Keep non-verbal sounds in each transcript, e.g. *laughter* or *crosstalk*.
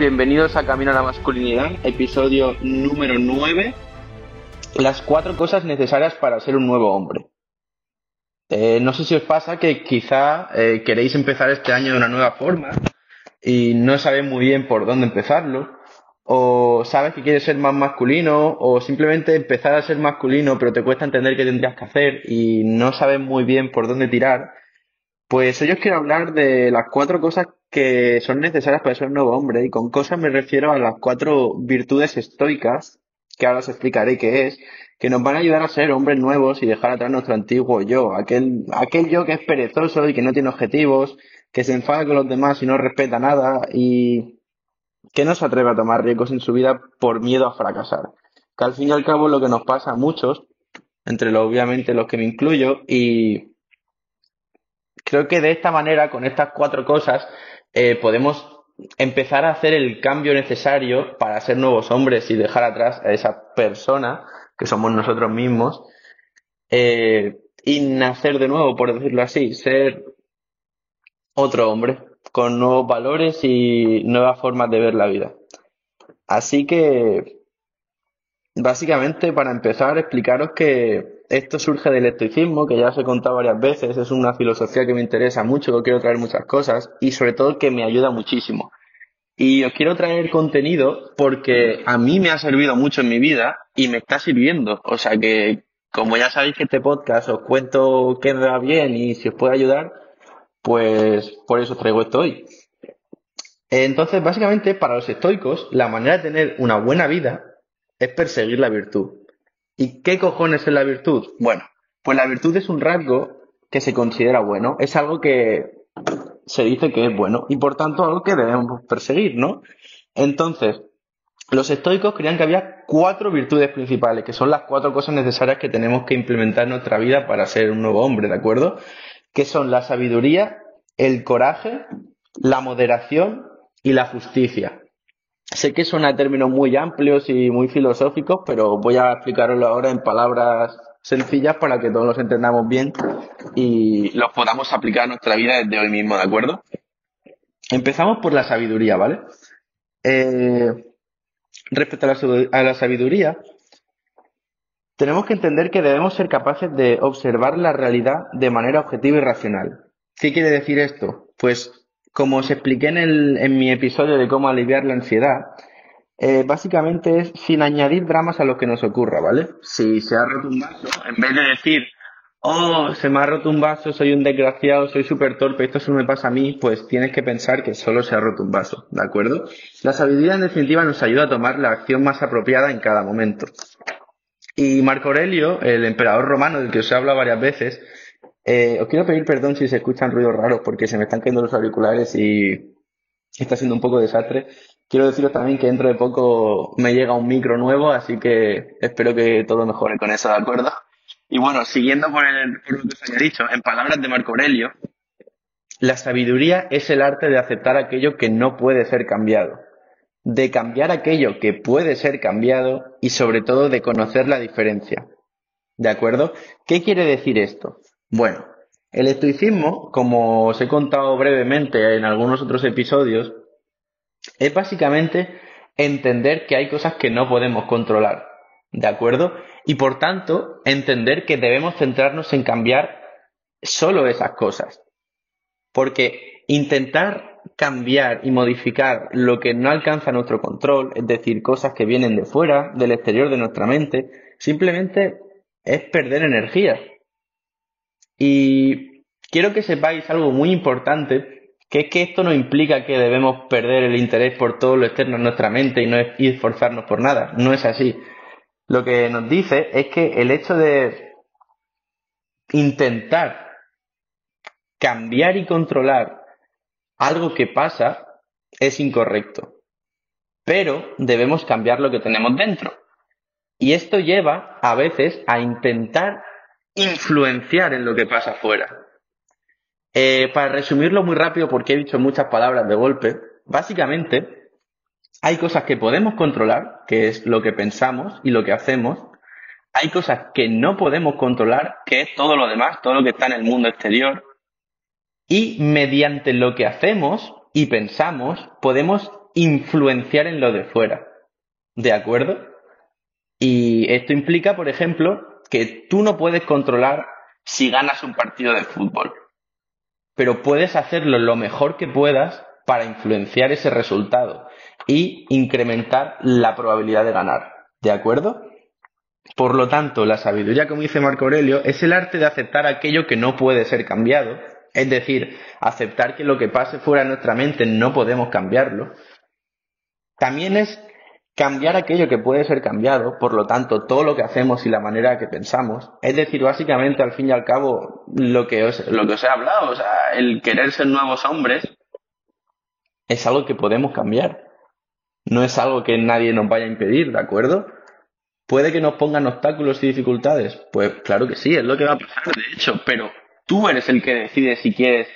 bienvenidos a Camino a la Masculinidad, episodio número 9. Las cuatro cosas necesarias para ser un nuevo hombre. Eh, no sé si os pasa que quizá eh, queréis empezar este año de una nueva forma y no sabéis muy bien por dónde empezarlo, o sabes que quieres ser más masculino, o simplemente empezar a ser masculino pero te cuesta entender qué tendrías que hacer y no sabes muy bien por dónde tirar. Pues hoy os quiero hablar de las cuatro cosas que son necesarias para ser un nuevo hombre. Y con cosas me refiero a las cuatro virtudes estoicas, que ahora os explicaré qué es, que nos van a ayudar a ser hombres nuevos y dejar atrás nuestro antiguo yo, aquel, aquel yo que es perezoso y que no tiene objetivos, que se enfada con los demás y no respeta nada y que no se atreve a tomar riesgos en su vida por miedo a fracasar. Que al fin y al cabo lo que nos pasa a muchos, entre los, obviamente los que me incluyo, y creo que de esta manera, con estas cuatro cosas, eh, podemos empezar a hacer el cambio necesario para ser nuevos hombres y dejar atrás a esa persona que somos nosotros mismos eh, y nacer de nuevo, por decirlo así, ser otro hombre con nuevos valores y nuevas formas de ver la vida. Así que, básicamente, para empezar, explicaros que esto surge del estoicismo, que ya os he contado varias veces, es una filosofía que me interesa mucho, que quiero traer muchas cosas y sobre todo que me ayuda muchísimo. Y os quiero traer contenido porque a mí me ha servido mucho en mi vida y me está sirviendo. O sea que, como ya sabéis que este podcast os cuento qué me va bien y si os puede ayudar, pues por eso traigo esto hoy. Entonces, básicamente, para los estoicos, la manera de tener una buena vida es perseguir la virtud. ¿Y qué cojones es la virtud? Bueno, pues la virtud es un rasgo que se considera bueno, es algo que se dice que es bueno y por tanto algo que debemos perseguir, ¿no? Entonces, los estoicos creían que había cuatro virtudes principales, que son las cuatro cosas necesarias que tenemos que implementar en nuestra vida para ser un nuevo hombre, ¿de acuerdo? Que son la sabiduría, el coraje, la moderación y la justicia. Sé que a términos muy amplios y muy filosóficos, pero voy a explicarlo ahora en palabras sencillas para que todos los entendamos bien y los podamos aplicar a nuestra vida desde hoy mismo, ¿de acuerdo? Empezamos por la sabiduría, ¿vale? Eh, respecto a la sabiduría, tenemos que entender que debemos ser capaces de observar la realidad de manera objetiva y racional. ¿Qué quiere decir esto? Pues como os expliqué en, el, en mi episodio de cómo aliviar la ansiedad, eh, básicamente es sin añadir dramas a lo que nos ocurra, ¿vale? Si se ha roto un vaso, en vez de decir, oh, se me ha roto un vaso, soy un desgraciado, soy súper torpe, esto solo me pasa a mí, pues tienes que pensar que solo se ha roto un vaso, ¿de acuerdo? La sabiduría en definitiva nos ayuda a tomar la acción más apropiada en cada momento. Y Marco Aurelio, el emperador romano del que os he hablado varias veces, eh, os quiero pedir perdón si se escuchan ruidos raros porque se me están cayendo los auriculares y está siendo un poco desastre. Quiero deciros también que dentro de poco me llega un micro nuevo, así que espero que todo mejore con eso, ¿de acuerdo? Y bueno, siguiendo por, el, lo que os había dicho, en palabras de Marco Aurelio, la sabiduría es el arte de aceptar aquello que no puede ser cambiado, de cambiar aquello que puede ser cambiado y sobre todo de conocer la diferencia. ¿De acuerdo? ¿Qué quiere decir esto? Bueno, el estoicismo, como os he contado brevemente en algunos otros episodios, es básicamente entender que hay cosas que no podemos controlar, ¿de acuerdo? Y por tanto, entender que debemos centrarnos en cambiar solo esas cosas. Porque intentar cambiar y modificar lo que no alcanza nuestro control, es decir, cosas que vienen de fuera, del exterior de nuestra mente, simplemente es perder energía. Y quiero que sepáis algo muy importante, que es que esto no implica que debemos perder el interés por todo lo externo en nuestra mente y no esforzarnos por nada. No es así. Lo que nos dice es que el hecho de intentar cambiar y controlar algo que pasa es incorrecto. Pero debemos cambiar lo que tenemos dentro. Y esto lleva a veces a intentar influenciar en lo que pasa afuera. Eh, para resumirlo muy rápido, porque he dicho muchas palabras de golpe, básicamente hay cosas que podemos controlar, que es lo que pensamos y lo que hacemos. Hay cosas que no podemos controlar, que es todo lo demás, todo lo que está en el mundo exterior. Y mediante lo que hacemos y pensamos, podemos influenciar en lo de fuera. ¿De acuerdo? Y esto implica, por ejemplo, que tú no puedes controlar si ganas un partido de fútbol, pero puedes hacerlo lo mejor que puedas para influenciar ese resultado y incrementar la probabilidad de ganar. ¿De acuerdo? Por lo tanto, la sabiduría, como dice Marco Aurelio, es el arte de aceptar aquello que no puede ser cambiado, es decir, aceptar que lo que pase fuera de nuestra mente no podemos cambiarlo. También es cambiar aquello que puede ser cambiado, por lo tanto, todo lo que hacemos y la manera que pensamos, es decir, básicamente, al fin y al cabo, lo que os, lo que os he hablado, o sea, el querer ser nuevos hombres, es algo que podemos cambiar. No es algo que nadie nos vaya a impedir, ¿de acuerdo? ¿Puede que nos pongan obstáculos y dificultades? Pues claro que sí, es lo que va a pasar, de hecho, pero tú eres el que decide si quieres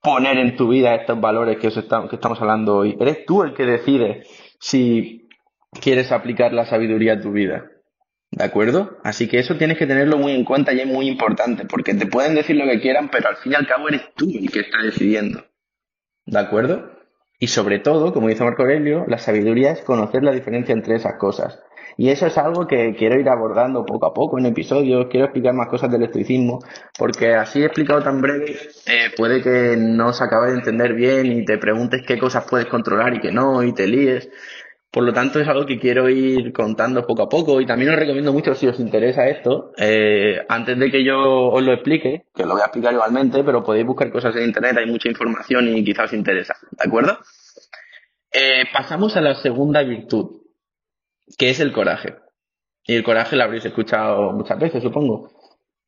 poner en tu vida estos valores que, os que estamos hablando hoy. Eres tú el que decide si quieres aplicar la sabiduría a tu vida. ¿De acuerdo? Así que eso tienes que tenerlo muy en cuenta y es muy importante, porque te pueden decir lo que quieran, pero al fin y al cabo eres tú el que está decidiendo. ¿De acuerdo? Y sobre todo, como dice Marco Aurelio, la sabiduría es conocer la diferencia entre esas cosas. Y eso es algo que quiero ir abordando poco a poco en episodios, quiero explicar más cosas del estoicismo, porque así explicado tan breve, eh, puede que no se acabe de entender bien y te preguntes qué cosas puedes controlar y qué no, y te líes. Por lo tanto, es algo que quiero ir contando poco a poco y también os recomiendo mucho si os interesa esto, eh, antes de que yo os lo explique, que lo voy a explicar igualmente, pero podéis buscar cosas en internet, hay mucha información y quizás os interesa, ¿de acuerdo? Eh, pasamos a la segunda virtud, que es el coraje. Y el coraje lo habréis escuchado muchas veces, supongo.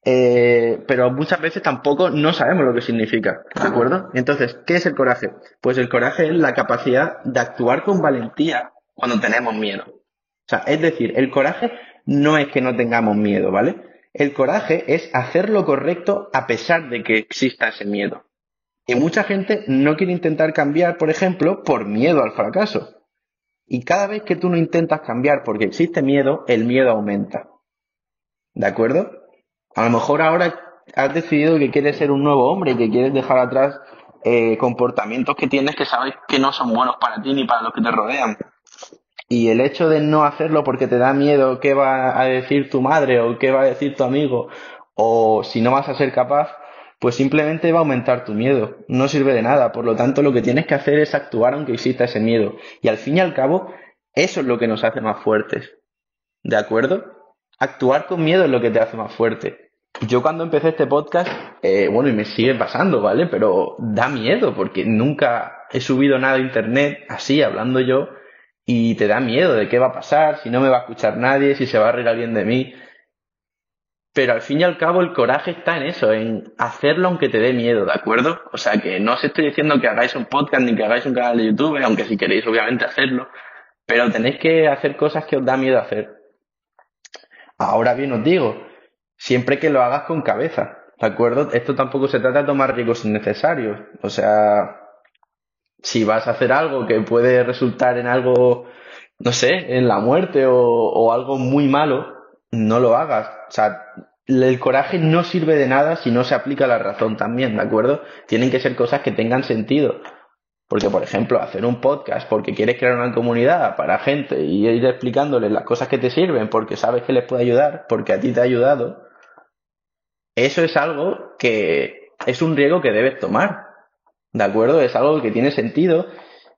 Eh, pero muchas veces tampoco no sabemos lo que significa, ¿de acuerdo? Entonces, ¿qué es el coraje? Pues el coraje es la capacidad de actuar con valentía cuando tenemos miedo. O sea, es decir, el coraje no es que no tengamos miedo, ¿vale? El coraje es hacer lo correcto a pesar de que exista ese miedo. Y mucha gente no quiere intentar cambiar, por ejemplo, por miedo al fracaso. Y cada vez que tú no intentas cambiar porque existe miedo, el miedo aumenta. ¿De acuerdo? A lo mejor ahora has decidido que quieres ser un nuevo hombre que quieres dejar atrás eh, comportamientos que tienes que sabes que no son buenos para ti ni para los que te rodean. Y el hecho de no hacerlo porque te da miedo qué va a decir tu madre o qué va a decir tu amigo o si no vas a ser capaz, pues simplemente va a aumentar tu miedo. No sirve de nada. Por lo tanto, lo que tienes que hacer es actuar aunque exista ese miedo. Y al fin y al cabo, eso es lo que nos hace más fuertes. ¿De acuerdo? Actuar con miedo es lo que te hace más fuerte. Yo cuando empecé este podcast, eh, bueno, y me sigue pasando, ¿vale? Pero da miedo porque nunca he subido nada a internet así, hablando yo, y te da miedo de qué va a pasar, si no me va a escuchar nadie, si se va a reír alguien de mí. Pero al fin y al cabo el coraje está en eso, en hacerlo aunque te dé miedo, ¿de acuerdo? O sea que no os estoy diciendo que hagáis un podcast ni que hagáis un canal de YouTube, aunque si queréis obviamente hacerlo, pero tenéis que hacer cosas que os da miedo hacer. Ahora bien os digo, siempre que lo hagas con cabeza, ¿de acuerdo? Esto tampoco se trata de tomar riesgos innecesarios. O sea, si vas a hacer algo que puede resultar en algo, no sé, en la muerte o, algo muy malo, no lo hagas. O sea, el coraje no sirve de nada si no se aplica la razón también, ¿de acuerdo? Tienen que ser cosas que tengan sentido. Porque, por ejemplo, hacer un podcast porque quieres crear una comunidad para gente y ir explicándoles las cosas que te sirven porque sabes que les puede ayudar, porque a ti te ha ayudado, eso es algo que es un riesgo que debes tomar. ¿De acuerdo? Es algo que tiene sentido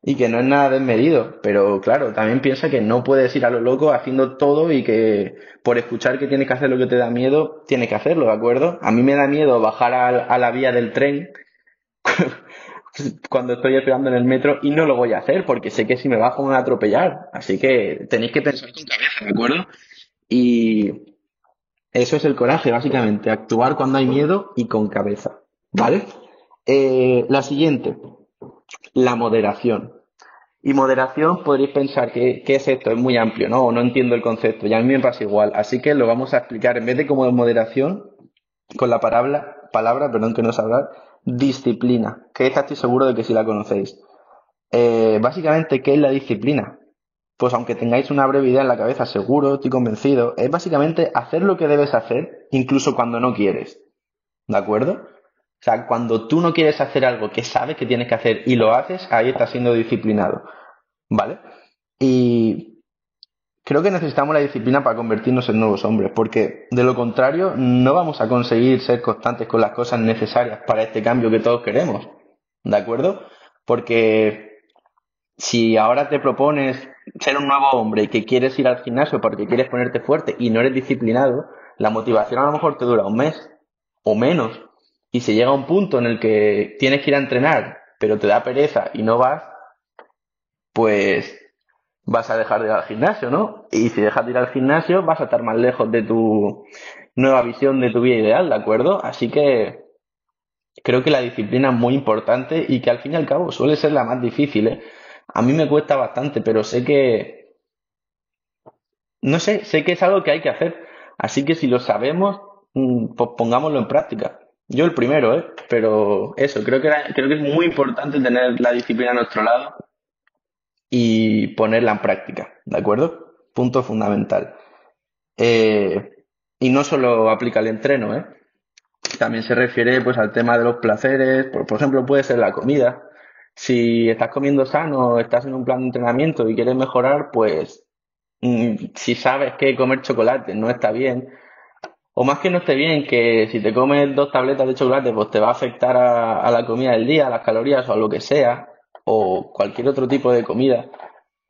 y que no es nada desmedido. Pero claro, también piensa que no puedes ir a lo loco haciendo todo y que por escuchar que tienes que hacer lo que te da miedo, tienes que hacerlo, ¿de acuerdo? A mí me da miedo bajar a, la vía del tren *laughs* cuando estoy esperando en el metro y no lo voy a hacer porque sé que si me bajo me van a atropellar. Así que tenéis que pensar con cabeza, ¿de acuerdo? Y eso es el coraje, básicamente, actuar cuando hay miedo y con cabeza, ¿vale? Eh, la siguiente, la moderación. Y moderación podréis pensar que, ¿qué es esto? Es muy amplio, ¿no? no entiendo el concepto. Y a mí me pasa igual. Así que lo vamos a explicar en vez de como moderación, con la palabra, palabra, perdón que no sé hablar, disciplina. Que esta estoy seguro de que sí la conocéis. Eh, básicamente, ¿qué es la disciplina? Pues aunque tengáis una breve idea en la cabeza, seguro, estoy convencido, es básicamente hacer lo que debes hacer, incluso cuando no quieres. ¿De acuerdo? Sea, cuando tú no quieres hacer algo que sabes que tienes que hacer y lo haces, ahí estás siendo disciplinado. ¿vale? Y creo que necesitamos la disciplina para convertirnos en nuevos hombres, porque de lo contrario no vamos a conseguir ser constantes con las cosas necesarias para este cambio que todos queremos, ¿de acuerdo? Porque si ahora te propones ser un nuevo hombre y que quieres ir al gimnasio porque quieres ponerte fuerte y no eres disciplinado, la motivación a lo mejor te dura un mes o menos. Y si llega un punto en el que tienes que ir a entrenar, pero te da pereza y no vas, pues vas a dejar de ir al gimnasio, ¿no? Y si dejas de ir al gimnasio, vas a estar más lejos de tu nueva visión de tu vida ideal, ¿de acuerdo? Así que creo que la disciplina es muy importante y que al fin y al cabo suele ser la más difícil, ¿eh? A mí me cuesta bastante, pero sé que... No sé, sé que es algo que hay que hacer. Así que si lo sabemos, mm, pues pongámoslo en práctica. Yo el primero, ¿eh? Pero eso, creo que, creo que es muy importante tener la disciplina a nuestro lado y ponerla en práctica, ¿de acuerdo? Punto fundamental. Eh, y no solo aplica al entreno, ¿eh? También se refiere pues al tema de los placeres, por, por ejemplo, puede ser la comida. Si estás comiendo sano, estás en un plan de entrenamiento y quieres mejorar, pues mm, si sabes que comer chocolate no está bien, o más que no esté bien, que si te comes dos tabletas de chocolate, pues te va a afectar a, la comida del día, a las calorías o a lo que sea, o cualquier otro tipo de comida,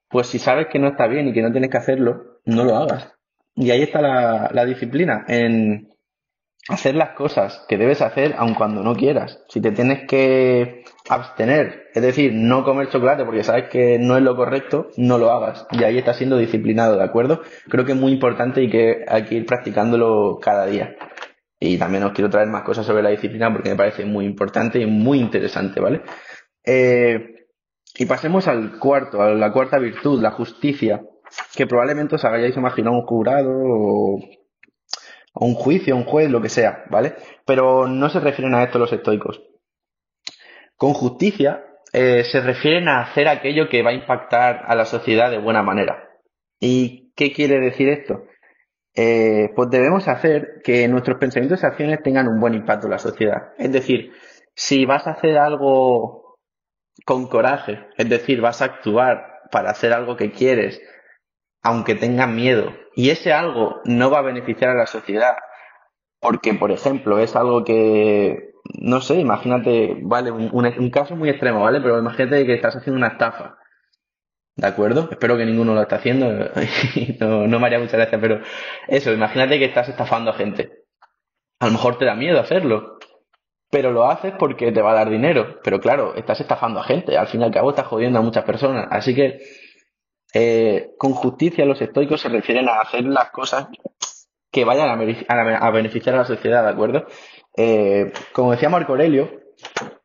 pues si sabes que no está bien y que no tienes que hacerlo, no lo hagas. Y ahí está la, la disciplina, en hacer las cosas que debes hacer aun cuando no quieras. Si te tienes que abstener, es decir, no comer chocolate porque sabes que no es lo correcto, no lo hagas. Y ahí estás siendo disciplinado, ¿de acuerdo? Creo que es muy importante y que hay que ir practicándolo cada día. Y también os quiero traer más cosas sobre la disciplina porque me parece muy importante y muy interesante, ¿vale? Eh, y pasemos al cuarto, a la cuarta virtud, la justicia, que probablemente os hayáis imaginado un jurado o o un juicio, un juez, lo que sea, ¿vale? Pero no se refieren a esto los estoicos. Con justicia eh, se refieren a hacer aquello que va a impactar a la sociedad de buena manera. ¿Y qué quiere decir esto? Eh, pues debemos hacer que nuestros pensamientos y acciones tengan un buen impacto en la sociedad. Es decir, si vas a hacer algo con coraje, es decir, vas a actuar para hacer algo que quieres, aunque tengas miedo, y ese algo no va a beneficiar a la sociedad, porque, por ejemplo, es algo que, no sé, imagínate, vale, un, caso muy extremo, ¿vale? Pero imagínate que estás haciendo una estafa. ¿De acuerdo? Espero que ninguno lo esté haciendo. *laughs* no, no me haría mucha gracia, pero eso, imagínate que estás estafando a gente. A lo mejor te da miedo hacerlo, pero lo haces porque te va a dar dinero. Pero claro, estás estafando a gente. Al fin y al cabo estás jodiendo a muchas personas. Así que eh, con justicia los estoicos se refieren a hacer las cosas que vayan a, beneficiar a la sociedad, ¿de acuerdo? Eh, como decía Marco Aurelio,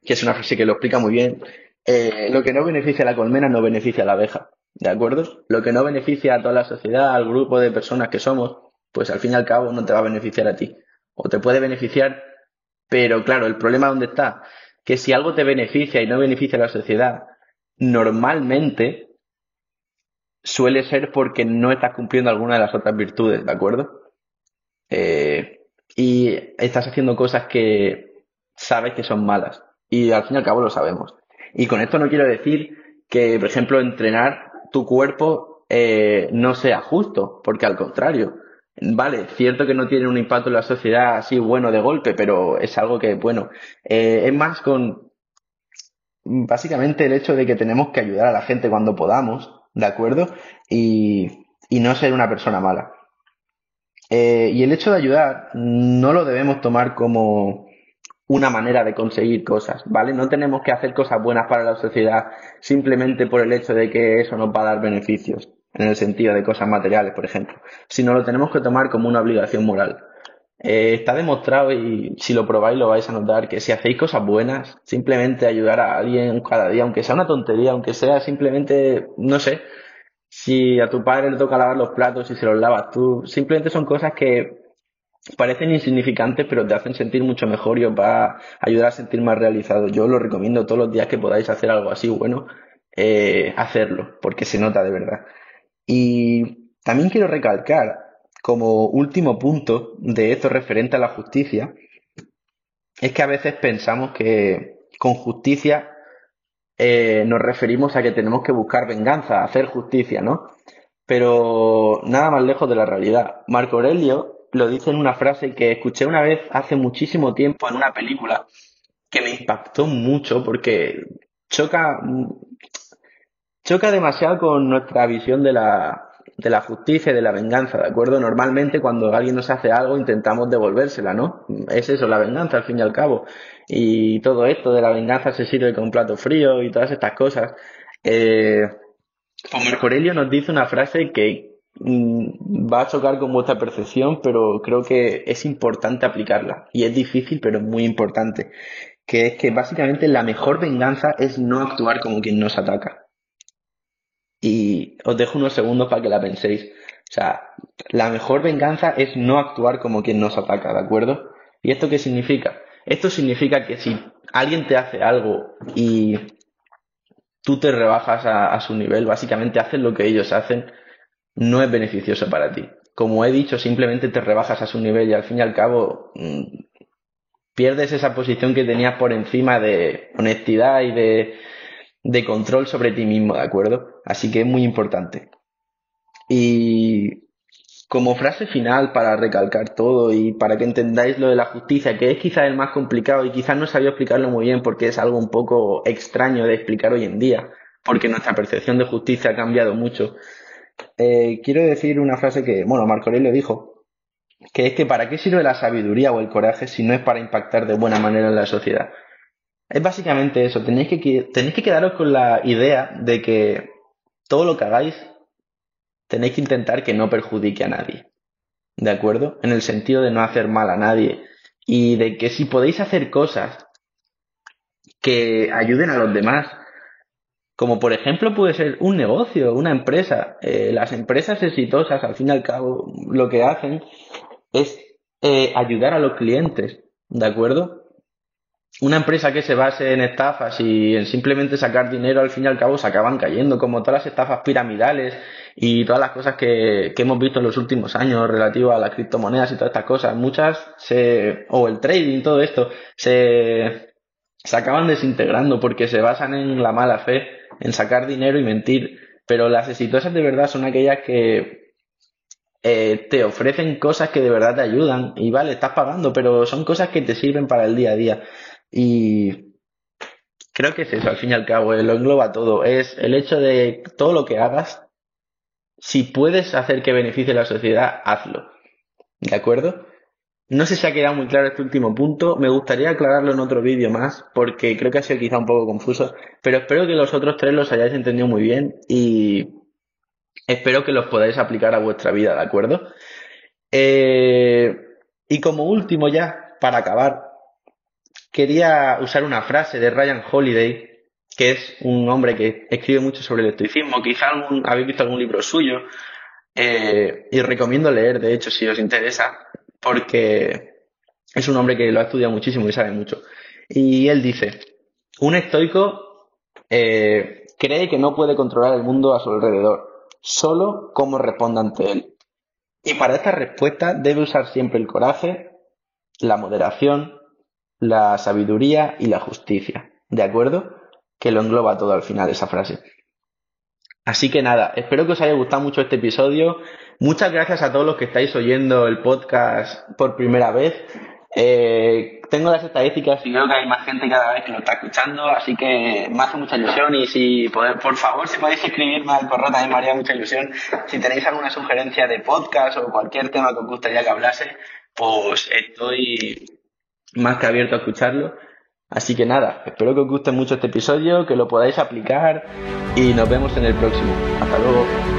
que es una frase que lo explica muy bien, eh, lo que no beneficia a la colmena no beneficia a la abeja, ¿de acuerdo? Lo que no beneficia a toda la sociedad, al grupo de personas que somos, pues al fin y al cabo no te va a beneficiar a ti. O te puede beneficiar, pero claro, el problema dónde está, que si algo te beneficia y no beneficia a la sociedad, normalmente suele ser porque no estás cumpliendo alguna de las otras virtudes, ¿de acuerdo? Eh, y estás haciendo cosas que sabes que son malas. Y al fin y al cabo lo sabemos. Y con esto no quiero decir que, por ejemplo, entrenar tu cuerpo eh, no sea justo, porque al contrario, vale, cierto que no tiene un impacto en la sociedad así bueno de golpe, pero es algo que, bueno, eh, es más con básicamente el hecho de que tenemos que ayudar a la gente cuando podamos ¿de acuerdo? Y, y no ser una persona mala. Eh, y el hecho de ayudar no lo debemos tomar como una manera de conseguir cosas, ¿vale? No tenemos que hacer cosas buenas para la sociedad simplemente por el hecho de que eso nos va a dar beneficios, en el sentido de cosas materiales, por ejemplo, sino lo tenemos que tomar como una obligación moral. Eh, está demostrado y si lo probáis lo vais a notar que si hacéis cosas buenas, simplemente ayudar a alguien cada día, aunque sea una tontería, aunque sea simplemente, no sé, si a tu padre le toca lavar los platos y se los lavas tú, simplemente son cosas que parecen insignificantes pero te hacen sentir mucho mejor y os va a ayudar a sentir más realizado. Yo lo recomiendo todos los días que podáis hacer algo así bueno, eh, hacerlo, porque se nota de verdad. Y también quiero recalcar como último punto de esto referente a la justicia, es que a veces pensamos que con justicia eh, nos referimos a que tenemos que buscar venganza, hacer justicia, ¿no? Pero nada más lejos de la realidad. Marco Aurelio lo dice en una frase que escuché una vez hace muchísimo tiempo en una película que me impactó mucho porque choca, choca demasiado con nuestra visión de la, de la justicia y de la venganza, ¿de acuerdo? Normalmente cuando alguien nos hace algo intentamos devolvérsela, ¿no? Es eso, la venganza al fin y al cabo. Y todo esto de la venganza se sirve con un plato frío y todas estas cosas. Eh, Marco Aurelio nos dice una frase que mm, va a chocar con vuestra percepción, pero creo que es importante aplicarla. Y es difícil, pero es muy importante. Que es que básicamente la mejor venganza es no actuar como quien nos ataca. Y os dejo unos segundos para que la penséis. O sea, la mejor venganza es no actuar como quien nos ataca, ¿de acuerdo? ¿Y esto qué significa? Esto significa que si alguien te hace algo y tú te rebajas a, su nivel, básicamente haces lo que ellos hacen, no es beneficioso para ti. Como he dicho, simplemente te rebajas a su nivel y al fin y al cabo mm, pierdes esa posición que tenías por encima de honestidad y de de control sobre ti mismo, ¿de acuerdo? Así que es muy importante. Y como frase final para recalcar todo y para que entendáis lo de la justicia, que es quizás el más complicado y quizás no sabía explicarlo muy bien porque es algo un poco extraño de explicar hoy en día, porque nuestra percepción de justicia ha cambiado mucho. Eh, quiero decir una frase que, bueno, Marco Aurelio dijo, que es que ¿para qué sirve la sabiduría o el coraje si no es para impactar de buena manera en la sociedad? Es básicamente eso. Tenéis que, tenéis que quedaros con la idea de que todo lo que hagáis tenéis que intentar que no perjudique a nadie. ¿De acuerdo? En el sentido de no hacer mal a nadie. Y de que si podéis hacer cosas que ayuden a los demás, como por ejemplo puede ser un negocio, una empresa. Eh, las empresas exitosas, al fin y al cabo, lo que hacen es eh, ayudar a los clientes. ¿De acuerdo? Una empresa que se base en estafas y en simplemente sacar dinero, al fin y al cabo se acaban cayendo, como todas las estafas piramidales y todas las cosas que, hemos visto en los últimos años relativas a las criptomonedas y todas estas cosas. Muchas se, o el trading, todo esto, se, se acaban desintegrando porque se basan en la mala fe, en sacar dinero y mentir. Pero las exitosas de verdad son aquellas que eh, te ofrecen cosas que de verdad te ayudan y vale, estás pagando, pero son cosas que te sirven para el día a día. Y creo que es eso, al fin y al cabo, eh, lo engloba todo. Es el hecho de todo lo que hagas, si puedes hacer que beneficie a la sociedad, hazlo. ¿De acuerdo? No sé si ha quedado muy claro este último punto. Me gustaría aclararlo en otro vídeo más, porque creo que ha sido quizá un poco confuso. Pero espero que los otros tres los hayáis entendido muy bien y espero que los podáis aplicar a vuestra vida, ¿de acuerdo? Eh, y como último ya, para acabar, quería usar una frase de Ryan Holiday, que es un hombre que escribe mucho sobre el estoicismo. Quizá algún, habéis visto algún libro suyo. Eh, y recomiendo leer, de hecho, si os interesa, porque es un hombre que lo ha estudiado muchísimo y sabe mucho. Y él dice, un estoico eh, cree que no puede controlar el mundo a su alrededor, solo cómo responde ante él. Y para esta respuesta debe usar siempre el coraje, la moderación, la sabiduría y la justicia. ¿De acuerdo? Que lo engloba todo al final esa frase. Así que nada, espero que os haya gustado mucho este episodio. Muchas gracias a todos los que estáis oyendo el podcast por primera vez. Eh, tengo las estadísticas y veo que hay más gente cada vez que lo está escuchando, así que me hace mucha ilusión y si por favor, si podéis escribirme al correo también me haría mucha ilusión. Si tenéis alguna sugerencia de podcast o cualquier tema que os gustaría que hablase, pues estoy más que abierto a escucharlo. Así que nada, espero que os guste mucho este episodio, que lo podáis aplicar y nos vemos en el próximo. Hasta luego.